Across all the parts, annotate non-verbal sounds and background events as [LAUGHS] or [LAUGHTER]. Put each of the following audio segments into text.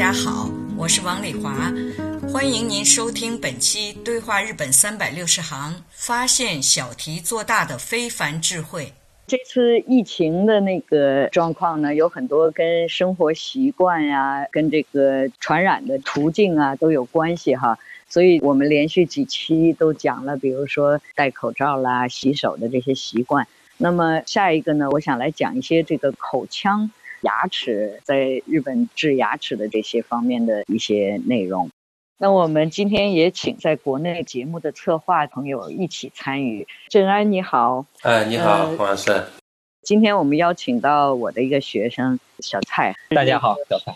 大家好，我是王丽华，欢迎您收听本期《对话日本三百六十行》，发现小题做大的非凡智慧。这次疫情的那个状况呢，有很多跟生活习惯呀、跟这个传染的途径啊都有关系哈。所以我们连续几期都讲了，比如说戴口罩啦、洗手的这些习惯。那么下一个呢，我想来讲一些这个口腔。牙齿在日本治牙齿的这些方面的一些内容，那我们今天也请在国内节目的策划朋友一起参与。郑安你好，哎，你好，黄老师。今天我们邀请到我的一个学生小蔡，大家好，小蔡。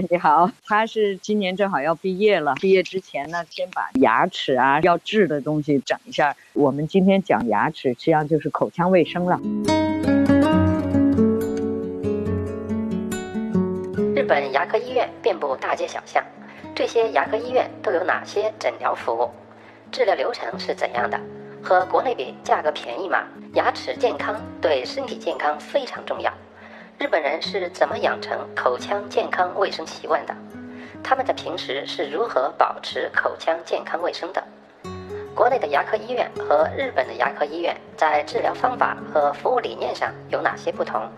[LAUGHS] 你好，他是今年正好要毕业了，毕业之前呢，先把牙齿啊要治的东西整一下。我们今天讲牙齿，实际上就是口腔卫生了。日本牙科医院遍布大街小巷，这些牙科医院都有哪些诊疗服务？治疗流程是怎样的？和国内比，价格便宜吗？牙齿健康对身体健康非常重要。日本人是怎么养成口腔健康卫生习惯的？他们在平时是如何保持口腔健康卫生的？国内的牙科医院和日本的牙科医院在治疗方法和服务理念上有哪些不同？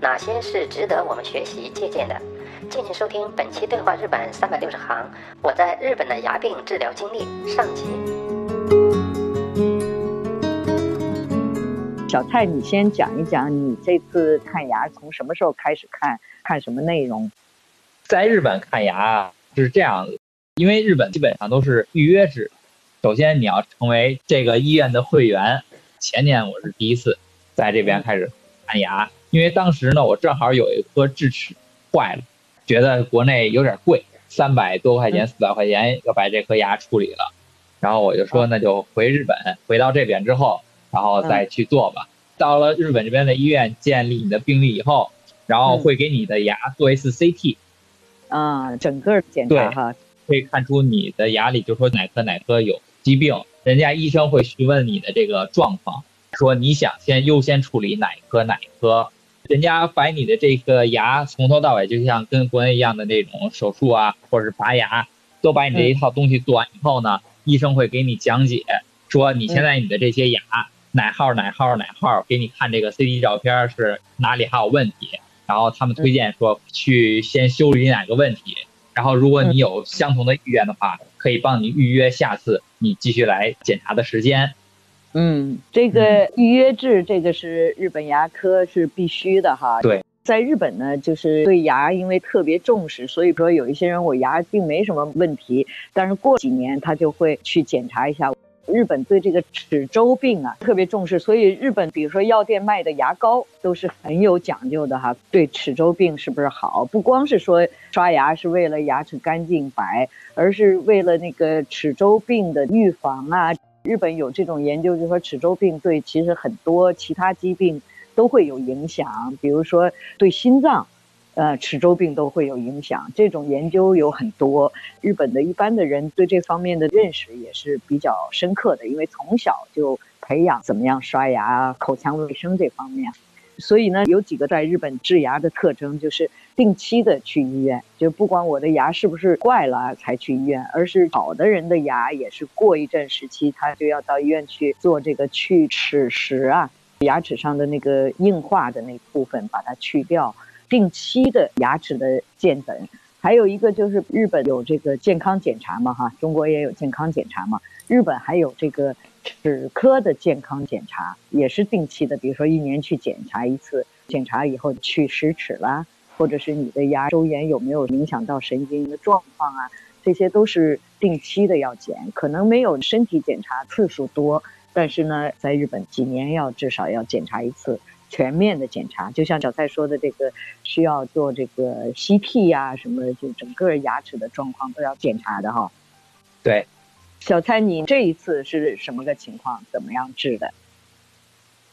哪些是值得我们学习借鉴的？敬请收听本期《对话日本三百六十行》，我在日本的牙病治疗经历上集。小蔡，你先讲一讲你这次看牙从什么时候开始看，看什么内容？在日本看牙是这样子，因为日本基本上都是预约制。首先你要成为这个医院的会员。前年我是第一次在这边开始看牙，因为当时呢，我正好有一颗智齿坏了。觉得国内有点贵，三百多块钱、四百块钱要把这颗牙处理了，然后我就说那就回日本，回到这边之后，然后再去做吧。到了日本这边的医院，建立你的病历以后，然后会给你的牙做一次 CT，啊，整个检查哈，可以看出你的牙里就说哪颗哪颗有疾病，人家医生会询问你的这个状况，说你想先优先处理哪一颗哪一颗。人家把你的这个牙从头到尾，就像跟国内一样的那种手术啊，或者是拔牙，都把你这一套东西做完以后呢，医生会给你讲解，说你现在你的这些牙哪号哪号哪号，给你看这个 CT 照片是哪里还有问题，然后他们推荐说去先修理哪个问题，然后如果你有相同的意愿的话，可以帮你预约下次你继续来检查的时间。嗯，这个预约制，这个是日本牙科是必须的哈。对，在日本呢，就是对牙因为特别重视，所以说有一些人我牙并没什么问题，但是过几年他就会去检查一下。日本对这个齿周病啊特别重视，所以日本比如说药店卖的牙膏都是很有讲究的哈。对齿周病是不是好？不光是说刷牙是为了牙齿干净白，而是为了那个齿周病的预防啊。日本有这种研究，就说齿周病对其实很多其他疾病都会有影响，比如说对心脏，呃，齿周病都会有影响。这种研究有很多，日本的一般的人对这方面的认识也是比较深刻的，因为从小就培养怎么样刷牙、口腔卫生这方面。所以呢，有几个在日本治牙的特征，就是定期的去医院，就不管我的牙是不是坏了才去医院，而是好的人的牙也是过一阵时期，他就要到医院去做这个去齿石啊，牙齿上的那个硬化的那部分把它去掉，定期的牙齿的健诊。还有一个就是日本有这个健康检查嘛，哈，中国也有健康检查嘛。日本还有这个齿科的健康检查，也是定期的，比如说一年去检查一次，检查以后去十齿啦，或者是你的牙周炎有没有影响到神经的状况啊，这些都是定期的要检，可能没有身体检查次数多，但是呢，在日本几年要至少要检查一次。全面的检查，就像小蔡说的，这个需要做这个 CT 呀，什么就整个牙齿的状况都要检查的哈。对，小蔡，你这一次是什么个情况？怎么样治的？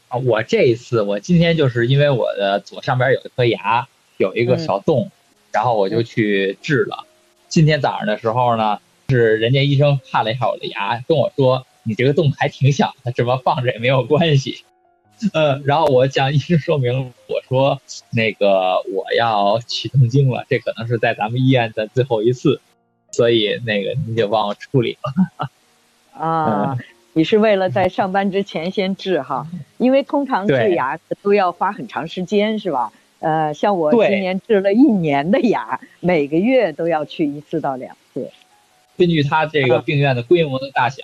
啊，我这一次，我今天就是因为我的左上边有一颗牙有一个小洞，然后我就去治了。今天早上的时候呢，是人家医生看了一下我的牙，跟我说你这个洞还挺小的，这么放着也没有关系。呃，然后我向医生说明，我说那个我要取痛经了，这可能是在咱们医院的最后一次，所以那个你就帮我处理了。啊，你是为了在上班之前先治哈？因为通常治牙都要花很长时间，是吧？呃，像我今年治了一年的牙，每个月都要去一次到两次。根据他这个病院的规模的大小。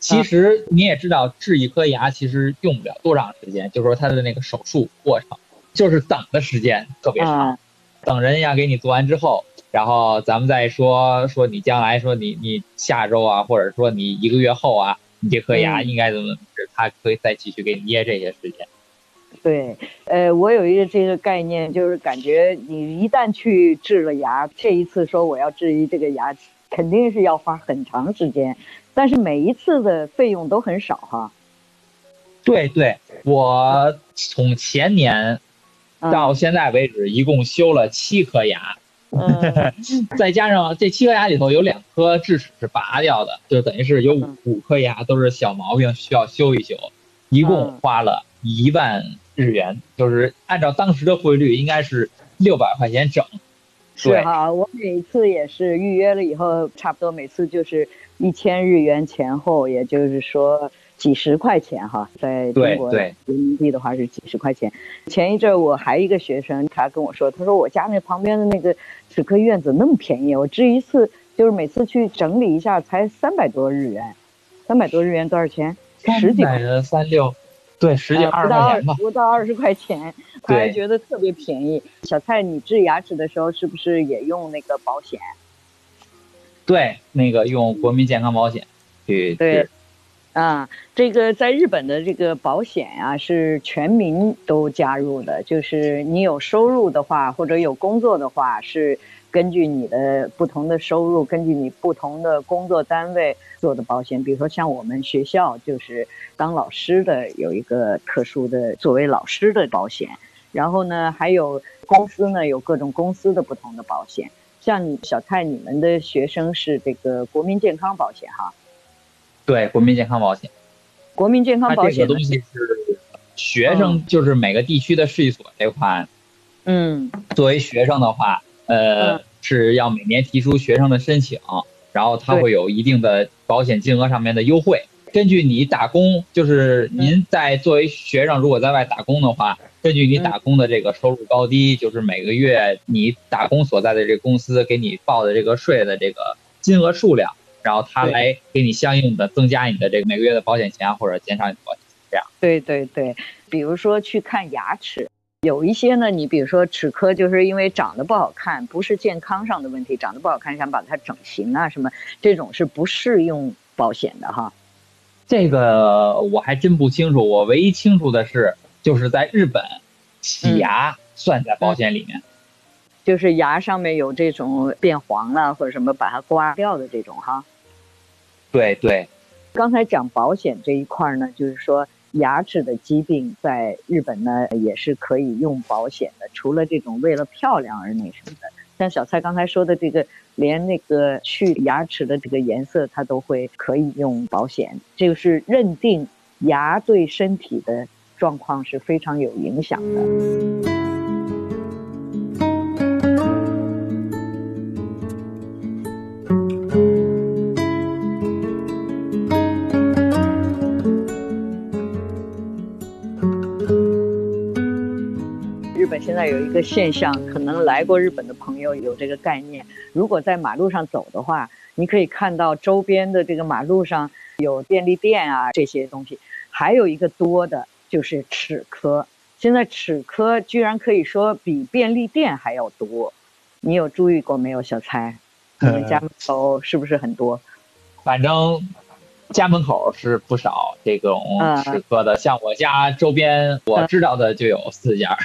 其实你也知道，治一颗牙其实用不了多长时间，就是说他的那个手术过程，就是等的时间特别长，等人家给你做完之后，然后咱们再说说你将来说你你下周啊，或者说你一个月后啊，你这颗牙应该怎么治，他可以再继续给你捏这些时间。对，呃，我有一个这个概念，就是感觉你一旦去治了牙，这一次说我要治一这个牙，肯定是要花很长时间。但是每一次的费用都很少哈。对对，我从前年到现在为止，一共修了七颗牙，再加上这七颗牙里头有两颗智齿是拔掉的，就等于是有五颗牙都是小毛病需要修一修，一共花了一万日元，就是按照当时的汇率应该是六百块钱整。是哈，我每次也是预约了以后，差不多每次就是一千日元前后，也就是说几十块钱哈，在中国人民币的话是几十块钱。前一阵我还一个学生，他跟我说，他说我家那旁边的那个齿科医院怎么那么便宜？我治一次就是每次去整理一下才三百多日元，三百多日元多少钱？十几块三六。对，十几二十块钱吧，不到二十块钱，他还觉得特别便宜。小蔡，你治牙齿的时候是不是也用那个保险？对，那个用国民健康保险去治。啊，这个在日本的这个保险啊，是全民都加入的，就是你有收入的话，或者有工作的话是。根据你的不同的收入，根据你不同的工作单位做的保险，比如说像我们学校就是当老师的有一个特殊的作为老师的保险，然后呢还有公司呢有各种公司的不同的保险，像小蔡你们的学生是这个国民健康保险哈？对，国民健康保险。国民健康保险这个东西是学生就是每个地区的税所这块，嗯，作为学生的话。呃，是要每年提出学生的申请，然后他会有一定的保险金额上面的优惠。根据你打工，就是您在作为学生如果在外打工的话，根据你打工的这个收入高低，就是每个月你打工所在的这个公司给你报的这个税的这个金额数量，然后他来给你相应的增加你的这个每个月的保险钱或者减少你的保险钱。这样。对对对，比如说去看牙齿。有一些呢，你比如说齿科，就是因为长得不好看，不是健康上的问题，长得不好看，想把它整形啊什么，这种是不适用保险的哈。这个我还真不清楚，我唯一清楚的是，就是在日本，洗牙算在保险里面，就是牙上面有这种变黄了或者什么，把它刮掉的这种哈。对对，刚才讲保险这一块呢，就是说。牙齿的疾病在日本呢也是可以用保险的，除了这种为了漂亮而那什么的，像小蔡刚才说的这个，连那个去牙齿的这个颜色，它都会可以用保险，这个是认定牙对身体的状况是非常有影响的。本现在有一个现象，可能来过日本的朋友有这个概念。如果在马路上走的话，你可以看到周边的这个马路上有便利店啊这些东西，还有一个多的就是齿科。现在齿科居然可以说比便利店还要多，你有注意过没有，小蔡？你们家门口是不是很多？反正家门口是不少这种齿科的，像我家周边我知道的就有四家。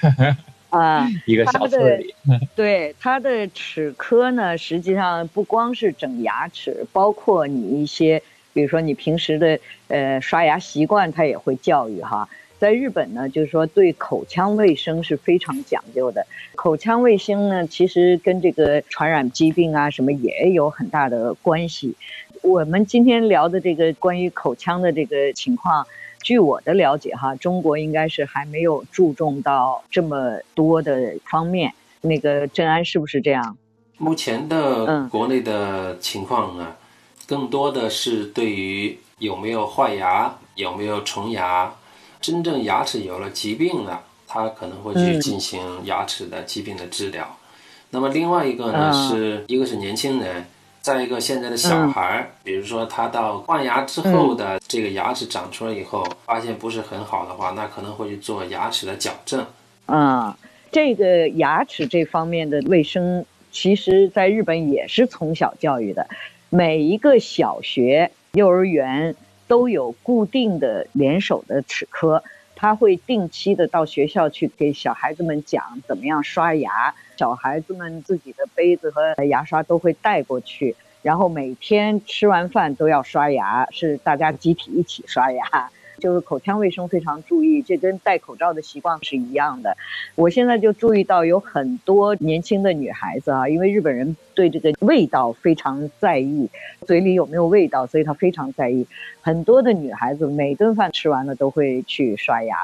啊，一个小村里。[LAUGHS] [LAUGHS] 对，它的齿科呢，实际上不光是整牙齿，包括你一些，比如说你平时的呃刷牙习惯，它也会教育哈。在日本呢，就是说对口腔卫生是非常讲究的。口腔卫生呢，其实跟这个传染疾病啊什么也有很大的关系。我们今天聊的这个关于口腔的这个情况，据我的了解哈，中国应该是还没有注重到这么多的方面。那个郑安是不是这样？目前的国内的情况呢，更多的是对于有没有坏牙、有没有虫牙。真正牙齿有了疾病了，他可能会去进行牙齿的疾病的治疗。那么另外一个呢，是一个是年轻人，再一个现在的小孩儿，比如说他到换牙之后的这个牙齿长出来以后，发现不是很好的话，那可能会去做牙齿的矫正。啊，这个牙齿这方面的卫生，其实在日本也是从小教育的，每一个小学、幼儿园。都有固定的联手的齿科，他会定期的到学校去给小孩子们讲怎么样刷牙，小孩子们自己的杯子和牙刷都会带过去，然后每天吃完饭都要刷牙，是大家集体一起刷牙。就是口腔卫生非常注意，这跟戴口罩的习惯是一样的。我现在就注意到有很多年轻的女孩子啊，因为日本人对这个味道非常在意，嘴里有没有味道，所以他非常在意。很多的女孩子每顿饭吃完了都会去刷牙，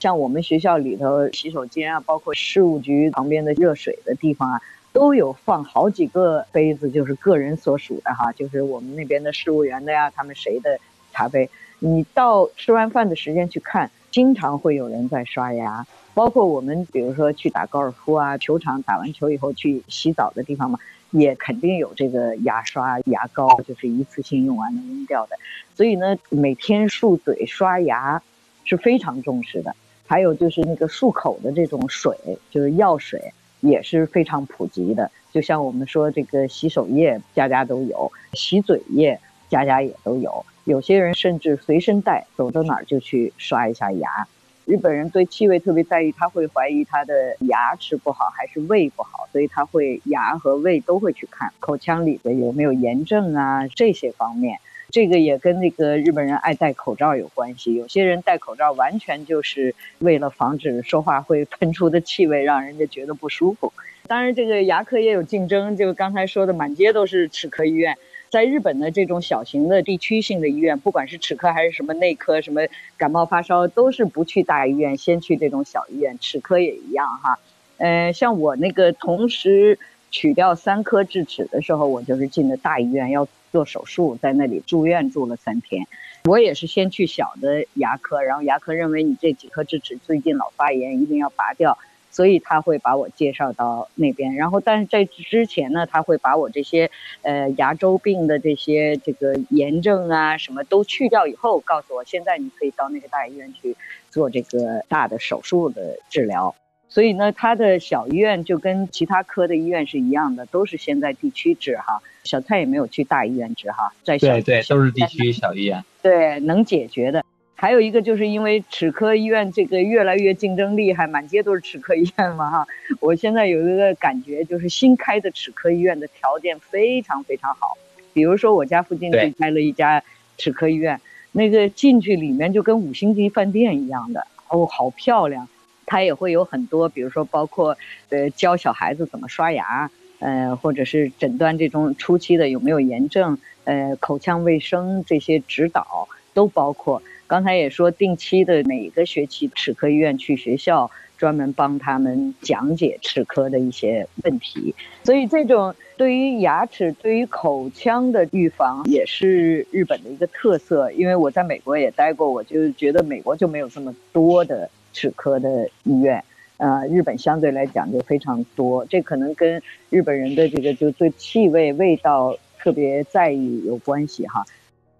像我们学校里头洗手间啊，包括事务局旁边的热水的地方啊，都有放好几个杯子，就是个人所属的哈，就是我们那边的事务员的呀，他们谁的茶杯。你到吃完饭的时间去看，经常会有人在刷牙，包括我们，比如说去打高尔夫啊，球场打完球以后去洗澡的地方嘛，也肯定有这个牙刷、牙膏，就是一次性用完能扔掉的。所以呢，每天漱嘴、刷牙是非常重视的。还有就是那个漱口的这种水，就是药水，也是非常普及的。就像我们说这个洗手液，家家都有；洗嘴液，家家也都有。有些人甚至随身带，走到哪儿就去刷一下牙。日本人对气味特别在意，他会怀疑他的牙齿不好还是胃不好，所以他会牙和胃都会去看，口腔里的有没有炎症啊这些方面。这个也跟那个日本人爱戴口罩有关系。有些人戴口罩完全就是为了防止说话会喷出的气味让人家觉得不舒服。当然，这个牙科也有竞争，就刚才说的，满街都是齿科医院。在日本的这种小型的地区性的医院，不管是齿科还是什么内科，什么感冒发烧，都是不去大医院，先去这种小医院。齿科也一样哈。呃，像我那个同时取掉三颗智齿的时候，我就是进的大医院要做手术，在那里住院住了三天。我也是先去小的牙科，然后牙科认为你这几颗智齿最近老发炎，一定要拔掉。所以他会把我介绍到那边，然后但是在之前呢，他会把我这些呃牙周病的这些这个炎症啊什么都去掉以后，告诉我现在你可以到那个大医院去做这个大的手术的治疗。所以呢，他的小医院就跟其他科的医院是一样的，都是先在地区治哈。小蔡也没有去大医院治哈，在对对都是地区小医院，对能解决的。还有一个就是因为齿科医院这个越来越竞争厉害，满街都是齿科医院嘛哈。我现在有一个感觉，就是新开的齿科医院的条件非常非常好。比如说我家附近就开了一家齿科医院，那个进去里面就跟五星级饭店一样的哦，好漂亮。它也会有很多，比如说包括呃教小孩子怎么刷牙，呃或者是诊断这种初期的有没有炎症，呃口腔卫生这些指导都包括。刚才也说，定期的每个学期齿科医院去学校专门帮他们讲解齿科的一些问题，所以这种对于牙齿、对于口腔的预防也是日本的一个特色。因为我在美国也待过，我就觉得美国就没有这么多的齿科的医院，呃，日本相对来讲就非常多，这可能跟日本人的这个就对气味味道特别在意有关系哈。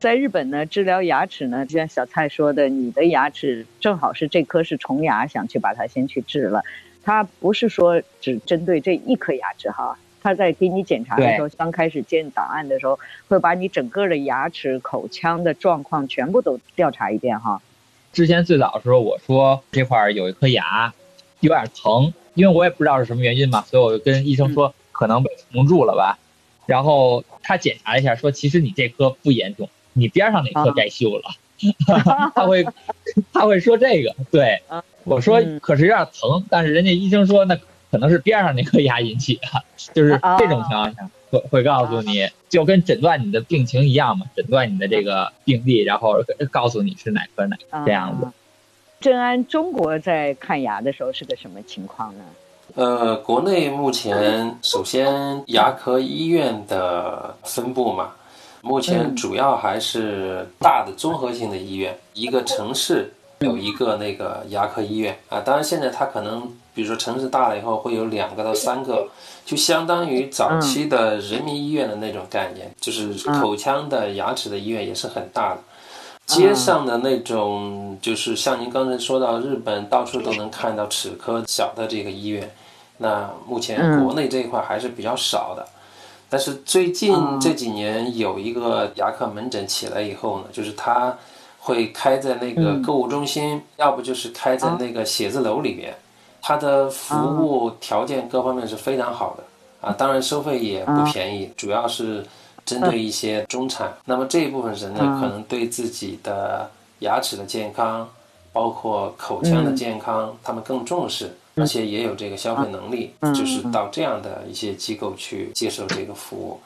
在日本呢，治疗牙齿呢，就像小蔡说的，你的牙齿正好是这颗是虫牙，想去把它先去治了。它不是说只针对这一颗牙齿哈，他在给你检查的时候，刚开始建档案的时候，会把你整个的牙齿、口腔的状况全部都调查一遍哈。之前最早的时候，我说这块儿有一颗牙有点疼，因为我也不知道是什么原因嘛，所以我就跟医生说可能被虫蛀了吧。然后他检查了一下，说其实你这颗不严重，你边上那颗该修了。他会他会说这个，对，我说可是有点疼，但是人家医生说那可能是边上那颗牙引起的，就是这种情况下。会会告诉你，就跟诊断你的病情一样嘛，诊断你的这个病例，然后告诉你是哪颗哪这样子。正安，中国在看牙的时候是个什么情况呢？呃，国内目前首先牙科医院的分布嘛，目前主要还是大的综合性的医院，一个城市有一个那个牙科医院啊。当然现在它可能，比如说城市大了以后会有两个到三个。就相当于早期的人民医院的那种概念，就是口腔的、牙齿的医院也是很大的。街上的那种，就是像您刚才说到，日本到处都能看到齿科小的这个医院。那目前国内这一块还是比较少的。但是最近这几年有一个牙科门诊起来以后呢，就是它会开在那个购物中心，要不就是开在那个写字楼里面。它的服务条件各方面是非常好的啊，当然收费也不便宜，主要是针对一些中产。那么这一部分人呢，可能对自己的牙齿的健康，包括口腔的健康，他们更重视，而且也有这个消费能力，就是到这样的一些机构去接受这个服务。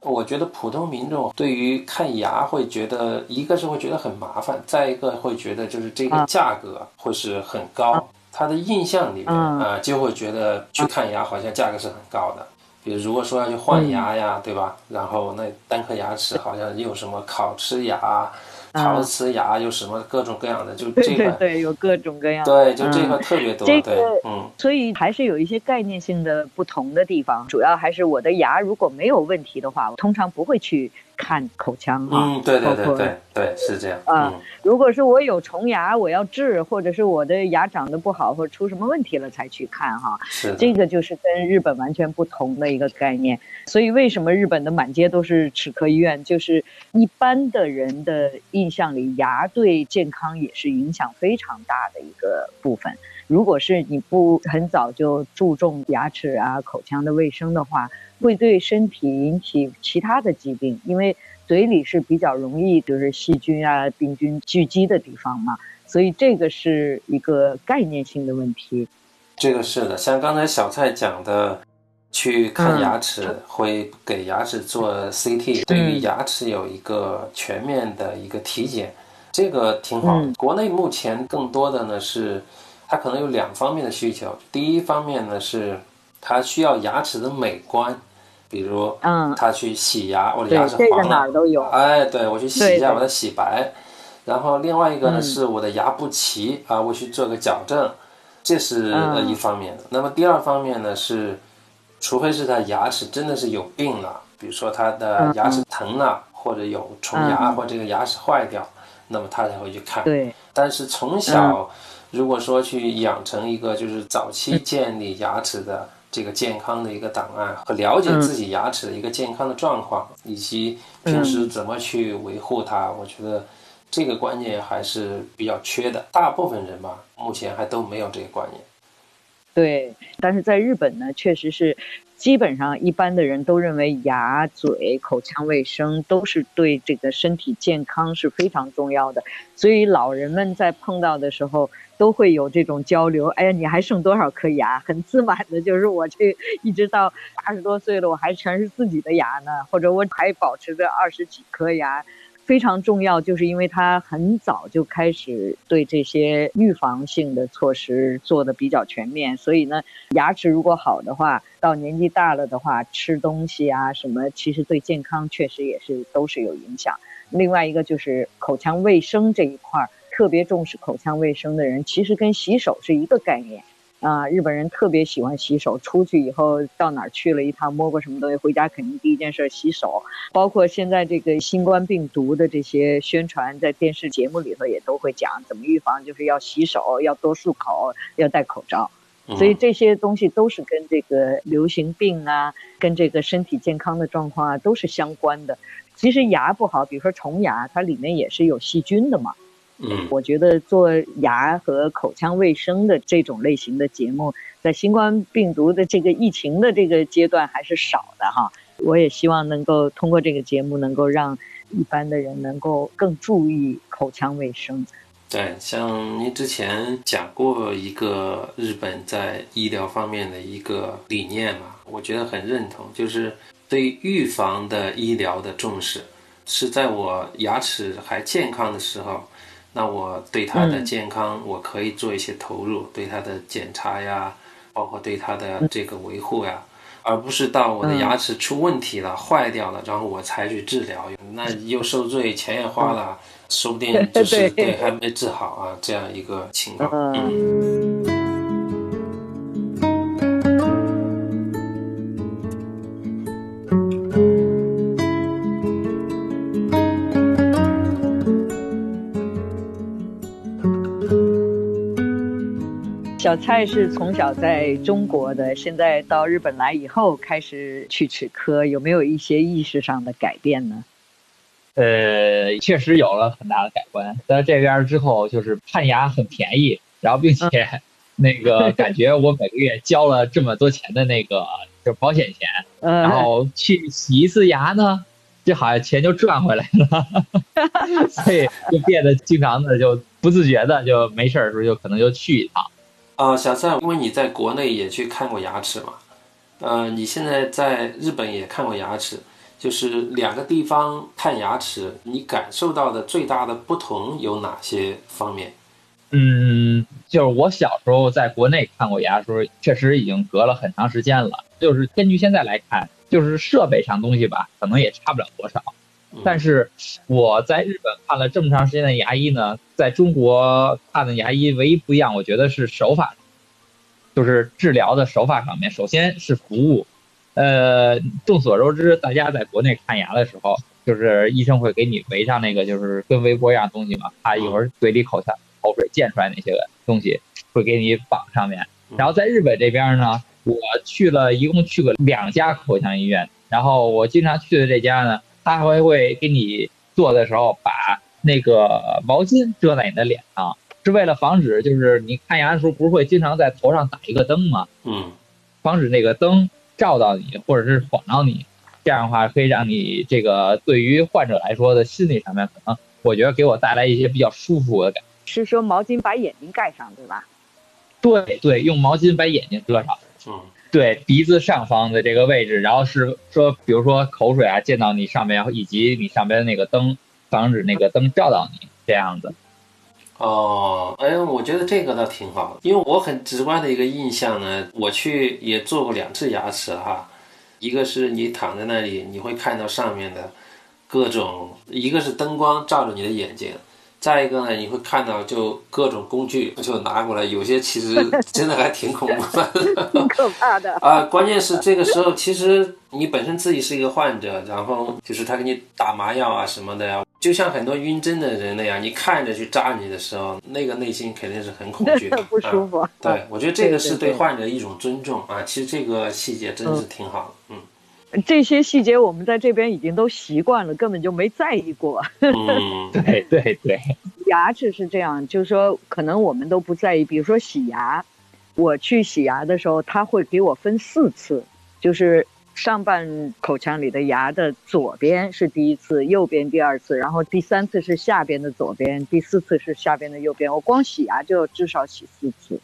我觉得普通民众对于看牙会觉得，一个是会觉得很麻烦，再一个会觉得就是这个价格会是很高。他的印象里面啊，就会觉得去看牙好像价格是很高的。比如如果说要去换牙呀，对吧？然后那单颗牙齿好像又什么烤瓷牙、陶瓷牙，有什么各种各样的，就这个对有各种各样。对，就这个特别多。这个嗯，所以还是有一些概念性的不同的地方。主要还是我的牙如果没有问题的话，我通常不会去。看口腔啊，嗯，对对对对对，是这样啊。如果是我有虫牙，我要治，或者是我的牙长得不好，或者出什么问题了才去看哈。是，这个就是跟日本完全不同的一个概念。所以为什么日本的满街都是齿科医院？就是一般的人的印象里，牙对健康也是影响非常大的一个部分。如果是你不很早就注重牙齿啊、口腔的卫生的话，会对身体引起其他的疾病，因为嘴里是比较容易就是细菌啊、病菌聚集的地方嘛，所以这个是一个概念性的问题。这个是的，像刚才小蔡讲的，去看牙齿会给牙齿做 CT，对于牙齿有一个全面的一个体检，这个挺好。国内目前更多的呢是。它可能有两方面的需求，第一方面呢是，它需要牙齿的美观，比如，嗯，他去洗牙，我的牙齿黄了，哪儿都有，哎，对我去洗一下，把它洗白。然后另外一个呢是我的牙不齐啊，我去做个矫正，这是一方面的。那么第二方面呢是，除非是他牙齿真的是有病了，比如说他的牙齿疼了，或者有虫牙，或者这个牙齿坏掉，那么他才会去看。对，但是从小。如果说去养成一个就是早期建立牙齿的这个健康的一个档案和了解自己牙齿的一个健康的状况，以及平时怎么去维护它，我觉得这个观念还是比较缺的。大部分人吧，目前还都没有这个观念。对，但是在日本呢，确实是基本上一般的人都认为牙、嘴、口腔卫生都是对这个身体健康是非常重要的，所以老人们在碰到的时候。都会有这种交流。哎呀，你还剩多少颗牙？很自满的，就是我这一直到八十多岁了，我还全是自己的牙呢，或者我还保持着二十几颗牙，非常重要。就是因为他很早就开始对这些预防性的措施做的比较全面，所以呢，牙齿如果好的话，到年纪大了的话，吃东西啊什么，其实对健康确实也是都是有影响。另外一个就是口腔卫生这一块儿。特别重视口腔卫生的人，其实跟洗手是一个概念。啊，日本人特别喜欢洗手，出去以后到哪儿去了一趟，摸过什么东西，回家肯定第一件事洗手。包括现在这个新冠病毒的这些宣传，在电视节目里头也都会讲怎么预防，就是要洗手，要多漱口，要戴口罩。所以这些东西都是跟这个流行病啊，跟这个身体健康的状况啊都是相关的。其实牙不好，比如说虫牙，它里面也是有细菌的嘛。嗯，我觉得做牙和口腔卫生的这种类型的节目，在新冠病毒的这个疫情的这个阶段还是少的哈。我也希望能够通过这个节目，能够让一般的人能够更注意口腔卫生。对，像您之前讲过一个日本在医疗方面的一个理念嘛，我觉得很认同，就是对预防的医疗的重视，是在我牙齿还健康的时候。那我对他的健康，我可以做一些投入，对他的检查呀，包括对他的这个维护呀，而不是到我的牙齿出问题了、坏掉了，然后我才去治疗，那又受罪，钱也花了，说不定就 [LAUGHS] 是对。还没治好啊，这样一个情况。嗯。小蔡是从小在中国的，现在到日本来以后开始去齿科，有没有一些意识上的改变呢？呃，确实有了很大的改观。在这边之后，就是看牙很便宜，然后并且那个 [LAUGHS] 感觉我每个月交了这么多钱的那个就保险钱，然后去洗一次牙呢，就好像钱就赚回来了，[LAUGHS] 所以就变得经常的就不自觉的就没事儿的时候就可能就去一趟。啊，小蔡，因为你在国内也去看过牙齿嘛，呃，你现在在日本也看过牙齿，就是两个地方看牙齿，你感受到的最大的不同有哪些方面？嗯，就是我小时候在国内看过牙的时候，确实已经隔了很长时间了。就是根据现在来看，就是设备上东西吧，可能也差不了多少。但是我在日本看了这么长时间的牙医呢，在中国看的牙医唯一不一样，我觉得是手法，就是治疗的手法上面。首先是服务，呃，众所周知，大家在国内看牙的时候，就是医生会给你围上那个就是跟围脖一样东西嘛，怕一会儿嘴里口下口水溅出来那些个东西，会给你绑上面。然后在日本这边呢，我去了一共去过两家口腔医院，然后我经常去的这家呢。他还会给你做的时候，把那个毛巾遮在你的脸上，是为了防止，就是你看牙的时候，不是会经常在头上打一个灯吗？嗯，防止那个灯照到你，或者是晃到你，这样的话可以让你这个对于患者来说的心理上面，可能我觉得给我带来一些比较舒服的感觉。是说毛巾把眼睛盖上，对吧？对对，用毛巾把眼睛遮上。嗯。对鼻子上方的这个位置，然后是说，比如说口水啊溅到你上面，然后以及你上边的那个灯，防止那个灯照到你这样子。哦，哎，我觉得这个倒挺好的，因为我很直观的一个印象呢，我去也做过两次牙齿哈，一个是你躺在那里，你会看到上面的各种，一个是灯光照着你的眼睛。再一个呢，你会看到就各种工具就拿过来，有些其实 [LAUGHS] 真的还挺恐怖的，[LAUGHS] 挺可怕的 [LAUGHS] 啊！关键是这个时候，其实你本身自己是一个患者，然后就是他给你打麻药啊什么的呀，就像很多晕针的人那样，你看着去扎你的时候，那个内心肯定是很恐惧的，不舒服。对，我觉得这个是对患者一种尊重啊。其实这个细节真是挺好的，嗯。这些细节我们在这边已经都习惯了，根本就没在意过。[LAUGHS] 嗯，对对对，[LAUGHS] 牙齿是这样，就是说可能我们都不在意。比如说洗牙，我去洗牙的时候，他会给我分四次，就是上半口腔里的牙的左边是第一次，右边第二次，然后第三次是下边的左边，第四次是下边的右边。我光洗牙就至少洗四次，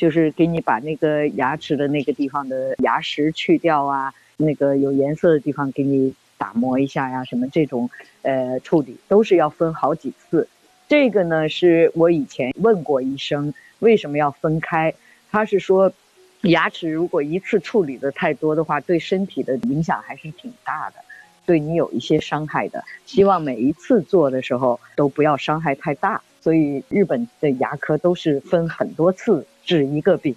就是给你把那个牙齿的那个地方的牙石去掉啊。那个有颜色的地方给你打磨一下呀，什么这种，呃，处理都是要分好几次。这个呢，是我以前问过医生为什么要分开，他是说，牙齿如果一次处理的太多的话，对身体的影响还是挺大的，对你有一些伤害的。希望每一次做的时候都不要伤害太大。所以日本的牙科都是分很多次治一个病。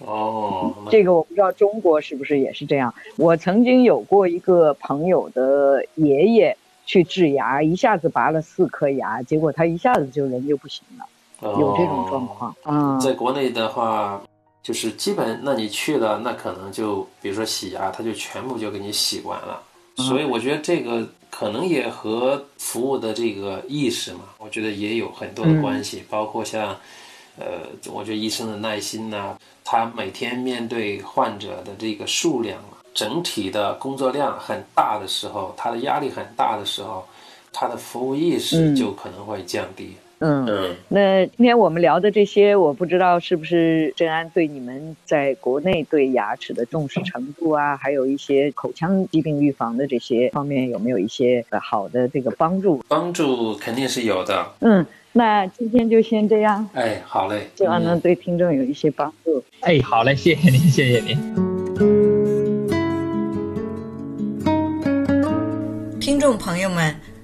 哦，这个我不知道中国是不是也是这样。我曾经有过一个朋友的爷爷去治牙，一下子拔了四颗牙，结果他一下子就人就不行了，有这种状况啊。在国内的话。就是基本，那你去了，那可能就比如说洗牙，他就全部就给你洗完了。所以我觉得这个可能也和服务的这个意识嘛，我觉得也有很多的关系。包括像，呃，我觉得医生的耐心呐，他每天面对患者的这个数量，整体的工作量很大的时候，他的压力很大的时候，他的服务意识就可能会降低。嗯嗯，那今天我们聊的这些，我不知道是不是郑安对你们在国内对牙齿的重视程度啊，还有一些口腔疾病预防的这些方面有没有一些好的这个帮助？帮助肯定是有的。嗯，那今天就先这样。哎，好嘞，希望能对听众有一些帮助。哎，好嘞，谢谢您，谢谢您。听众朋友们。